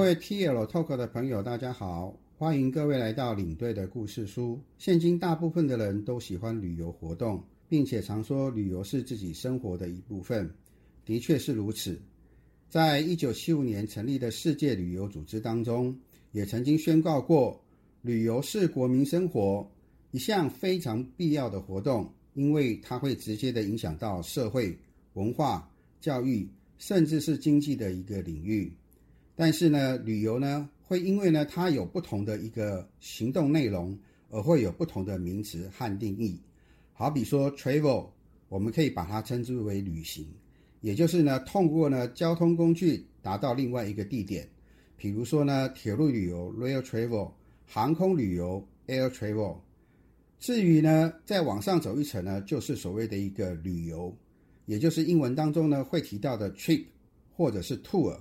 各位 TL Talk 的朋友，大家好，欢迎各位来到领队的故事书。现今大部分的人都喜欢旅游活动，并且常说旅游是自己生活的一部分，的确是如此。在一九七五年成立的世界旅游组织当中，也曾经宣告过，旅游是国民生活一项非常必要的活动，因为它会直接的影响到社会、文化、教育，甚至是经济的一个领域。但是呢，旅游呢会因为呢它有不同的一个行动内容，而会有不同的名词和定义。好比说 travel，我们可以把它称之为旅行，也就是呢通过呢交通工具达到另外一个地点。比如说呢铁路旅游 rail travel，航空旅游 air travel。至于呢再往上走一层呢，就是所谓的一个旅游，也就是英文当中呢会提到的 trip 或者是 tour。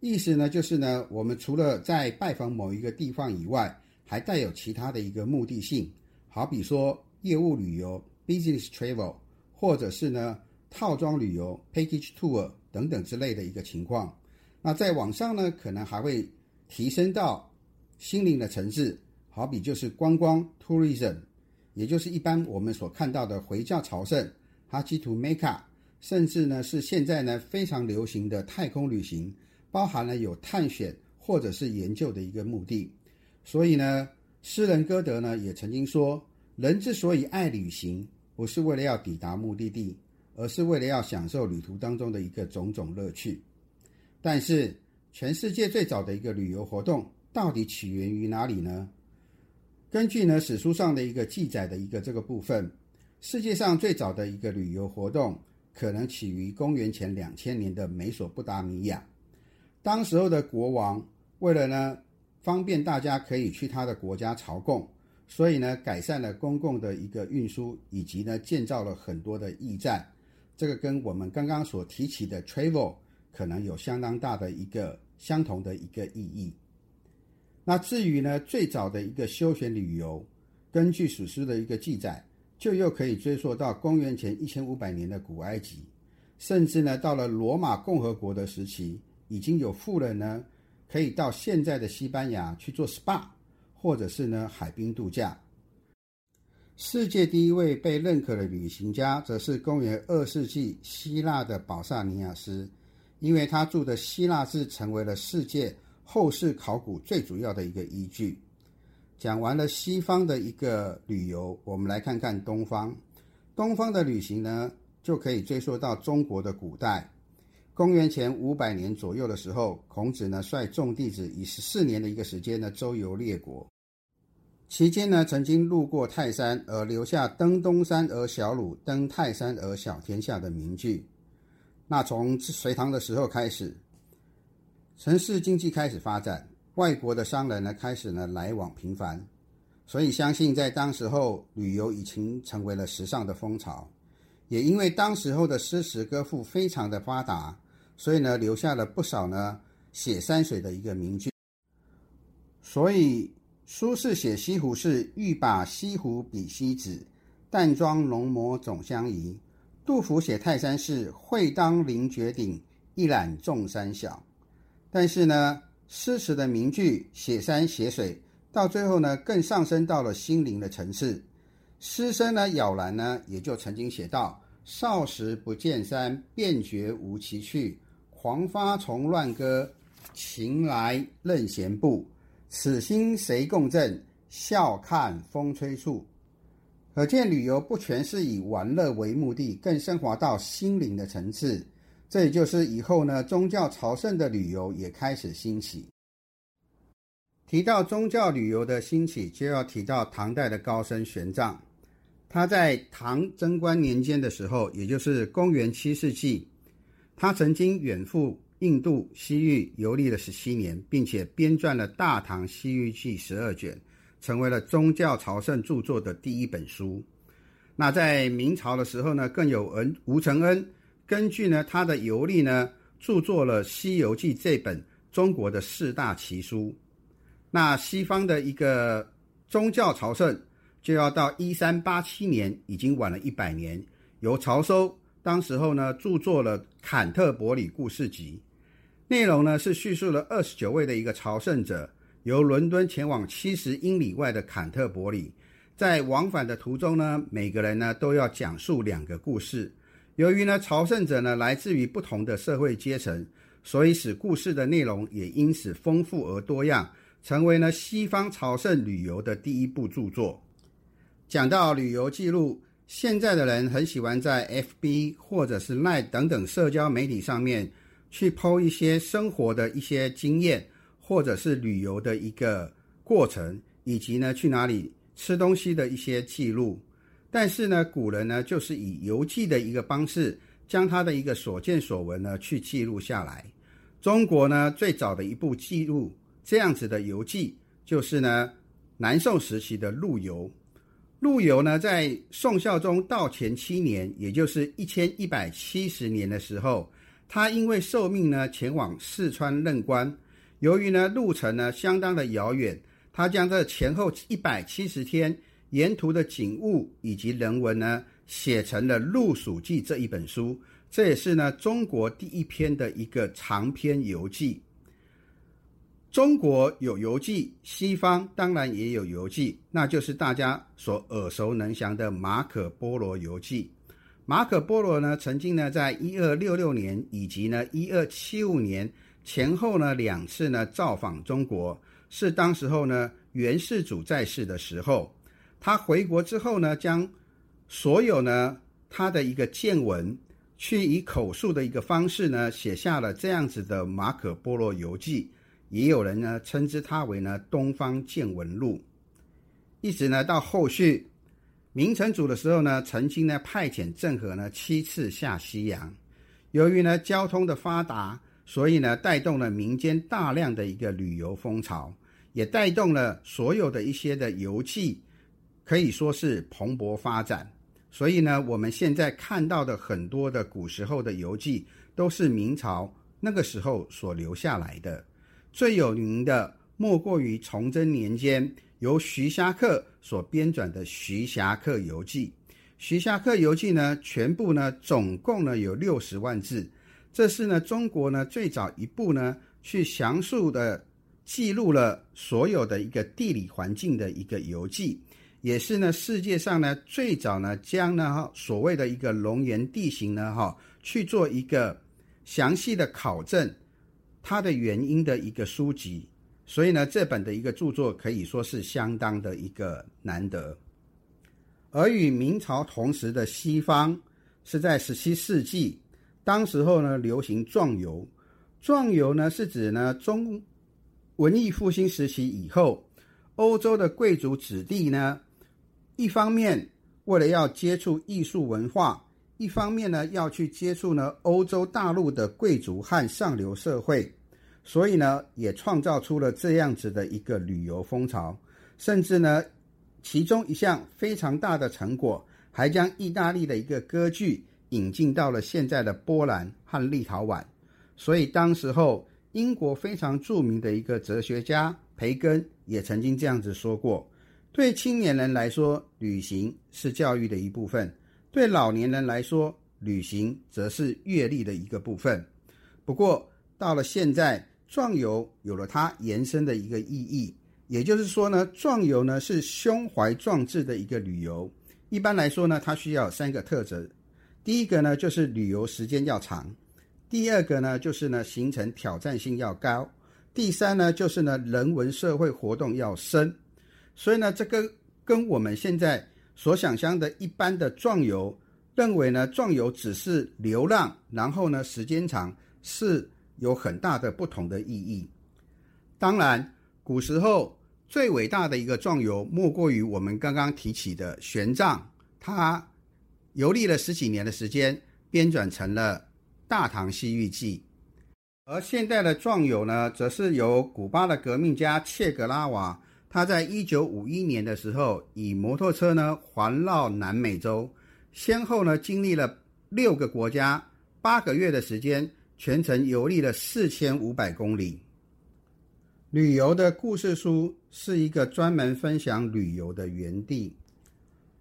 意思呢，就是呢，我们除了在拜访某一个地方以外，还带有其他的一个目的性，好比说业务旅游 （business travel） 或者是呢套装旅游 （package tour） 等等之类的一个情况。那在网上呢，可能还会提升到心灵的层次，好比就是观光 （tourism），也就是一般我们所看到的回教朝圣 （Hajj to Mecca），甚至呢是现在呢非常流行的太空旅行。包含了有探险或者是研究的一个目的，所以呢，诗人歌德呢也曾经说，人之所以爱旅行，不是为了要抵达目的地，而是为了要享受旅途当中的一个种种乐趣。但是，全世界最早的一个旅游活动到底起源于哪里呢？根据呢史书上的一个记载的一个这个部分，世界上最早的一个旅游活动可能起于公元前两千年的美索不达米亚。当时候的国王为了呢方便大家可以去他的国家朝贡，所以呢改善了公共的一个运输，以及呢建造了很多的驿站。这个跟我们刚刚所提起的 travel 可能有相当大的一个相同的一个意义。那至于呢最早的一个休闲旅游，根据史书的一个记载，就又可以追溯到公元前一千五百年的古埃及，甚至呢到了罗马共和国的时期。已经有富人呢，可以到现在的西班牙去做 SPA，或者是呢海滨度假。世界第一位被认可的旅行家，则是公元二世纪希腊的保萨尼亚斯，因为他住的希腊字成为了世界后世考古最主要的一个依据。讲完了西方的一个旅游，我们来看看东方。东方的旅行呢，就可以追溯到中国的古代。公元前五百年左右的时候，孔子呢率众弟子以十四年的一个时间呢周游列国，期间呢曾经路过泰山，而留下“登东山而小鲁，登泰山而小天下”的名句。那从隋唐的时候开始，城市经济开始发展，外国的商人呢开始呢来往频繁，所以相信在当时候旅游已经成为了时尚的风潮。也因为当时候的诗词歌赋非常的发达。所以呢，留下了不少呢写山水的一个名句。所以苏轼写西湖是欲把西湖比西子，淡妆浓抹总相宜。杜甫写泰山是会当凌绝顶，一览众山小。但是呢，诗词的名句写山写水，到最后呢，更上升到了心灵的层次。诗僧呢，咬然呢，也就曾经写道：“少时不见山，便觉无奇趣。”黄发从乱歌，情来任闲步。此心谁共振？笑看风吹处。可见旅游不全是以玩乐为目的，更升华到心灵的层次。这也就是以后呢，宗教朝圣的旅游也开始兴起。提到宗教旅游的兴起，就要提到唐代的高僧玄奘。他在唐贞观年间的时候，也就是公元七世纪。他曾经远赴印度西域游历了十七年，并且编撰了《大唐西域记》十二卷，成为了宗教朝圣著作的第一本书。那在明朝的时候呢，更有恩吴承恩根据呢他的游历呢，著作了《西游记》这本中国的四大奇书。那西方的一个宗教朝圣，就要到一三八七年，已经晚了一百年，由曹收。当时候呢，著作了《坎特伯里故事集》。内容呢是叙述了二十九位的一个朝圣者，由伦敦前往七十英里外的坎特伯里，在往返的途中呢，每个人呢都要讲述两个故事。由于呢朝圣者呢来自于不同的社会阶层，所以使故事的内容也因此丰富而多样，成为呢西方朝圣旅游的第一部著作。讲到旅游记录，现在的人很喜欢在 FB 或者是 Line 等等社交媒体上面。去剖一些生活的一些经验，或者是旅游的一个过程，以及呢去哪里吃东西的一些记录。但是呢，古人呢就是以游记的一个方式，将他的一个所见所闻呢去记录下来。中国呢最早的一部记录这样子的游记，就是呢南宋时期的陆游。陆游呢在宋孝宗道前七年，也就是一千一百七十年的时候。他因为受命呢前往四川任官，由于呢路程呢相当的遥远，他将这前后一百七十天沿途的景物以及人文呢写成了《陆蜀记》这一本书，这也是呢中国第一篇的一个长篇游记。中国有游记，西方当然也有游记，那就是大家所耳熟能详的《马可波罗游记》。马可波罗呢，曾经呢，在一二六六年以及呢一二七五年前后呢两次呢造访中国，是当时候呢元世祖在世的时候。他回国之后呢，将所有呢他的一个见闻，去以口述的一个方式呢写下了这样子的《马可波罗游记》，也有人呢称之它为呢《东方见闻录》，一直呢到后续。明成祖的时候呢，曾经呢派遣郑和呢七次下西洋，由于呢交通的发达，所以呢带动了民间大量的一个旅游风潮，也带动了所有的一些的游记，可以说是蓬勃发展。所以呢，我们现在看到的很多的古时候的游记，都是明朝那个时候所留下来的。最有名的莫过于崇祯年间。由徐霞客所编纂的《徐霞客游记》，《徐霞客游记》呢，全部呢，总共呢有六十万字。这是呢中国呢最早一部呢去详述的记录了所有的一个地理环境的一个游记，也是呢世界上呢最早呢将呢哈所谓的一个龙岩地形呢哈去做一个详细的考证，它的原因的一个书籍。所以呢，这本的一个著作可以说是相当的一个难得。而与明朝同时的西方，是在十七世纪，当时候呢流行壮游。壮游呢是指呢中文艺复兴时期以后，欧洲的贵族子弟呢，一方面为了要接触艺术文化，一方面呢要去接触呢欧洲大陆的贵族和上流社会。所以呢，也创造出了这样子的一个旅游风潮，甚至呢，其中一项非常大的成果，还将意大利的一个歌剧引进到了现在的波兰和立陶宛。所以当时候，英国非常著名的一个哲学家培根也曾经这样子说过：，对青年人来说，旅行是教育的一部分；，对老年人来说，旅行则是阅历的一个部分。不过到了现在，壮游有了它延伸的一个意义，也就是说呢，壮游呢是胸怀壮志的一个旅游。一般来说呢，它需要三个特质：第一个呢就是旅游时间要长；第二个呢就是呢行程挑战性要高；第三呢就是呢人文社会活动要深。所以呢，这个跟我们现在所想象的一般的壮游，认为呢壮游只是流浪，然后呢时间长是。有很大的不同的意义。当然，古时候最伟大的一个壮游，莫过于我们刚刚提起的玄奘，他游历了十几年的时间，编纂成了《大唐西域记》。而现代的壮游呢，则是由古巴的革命家切格拉瓦，他在一九五一年的时候，以摩托车呢环绕南美洲，先后呢经历了六个国家，八个月的时间。全程游历了四千五百公里。旅游的故事书是一个专门分享旅游的园地。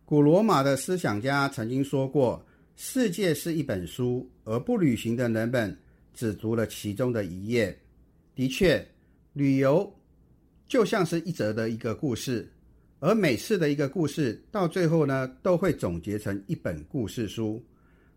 古罗马的思想家曾经说过：“世界是一本书，而不旅行的人们只读了其中的一页。的确，旅游就像是一则的一个故事，而每次的一个故事到最后呢，都会总结成一本故事书。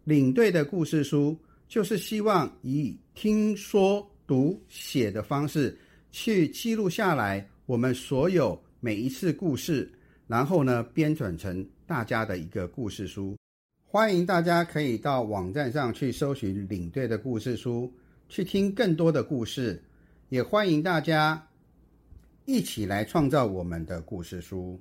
领队的故事书就是希望以听说读写的方式去记录下来我们所有每一次故事，然后呢编转成大家的一个故事书。欢迎大家可以到网站上去搜寻领队的故事书，去听更多的故事。也欢迎大家一起来创造我们的故事书。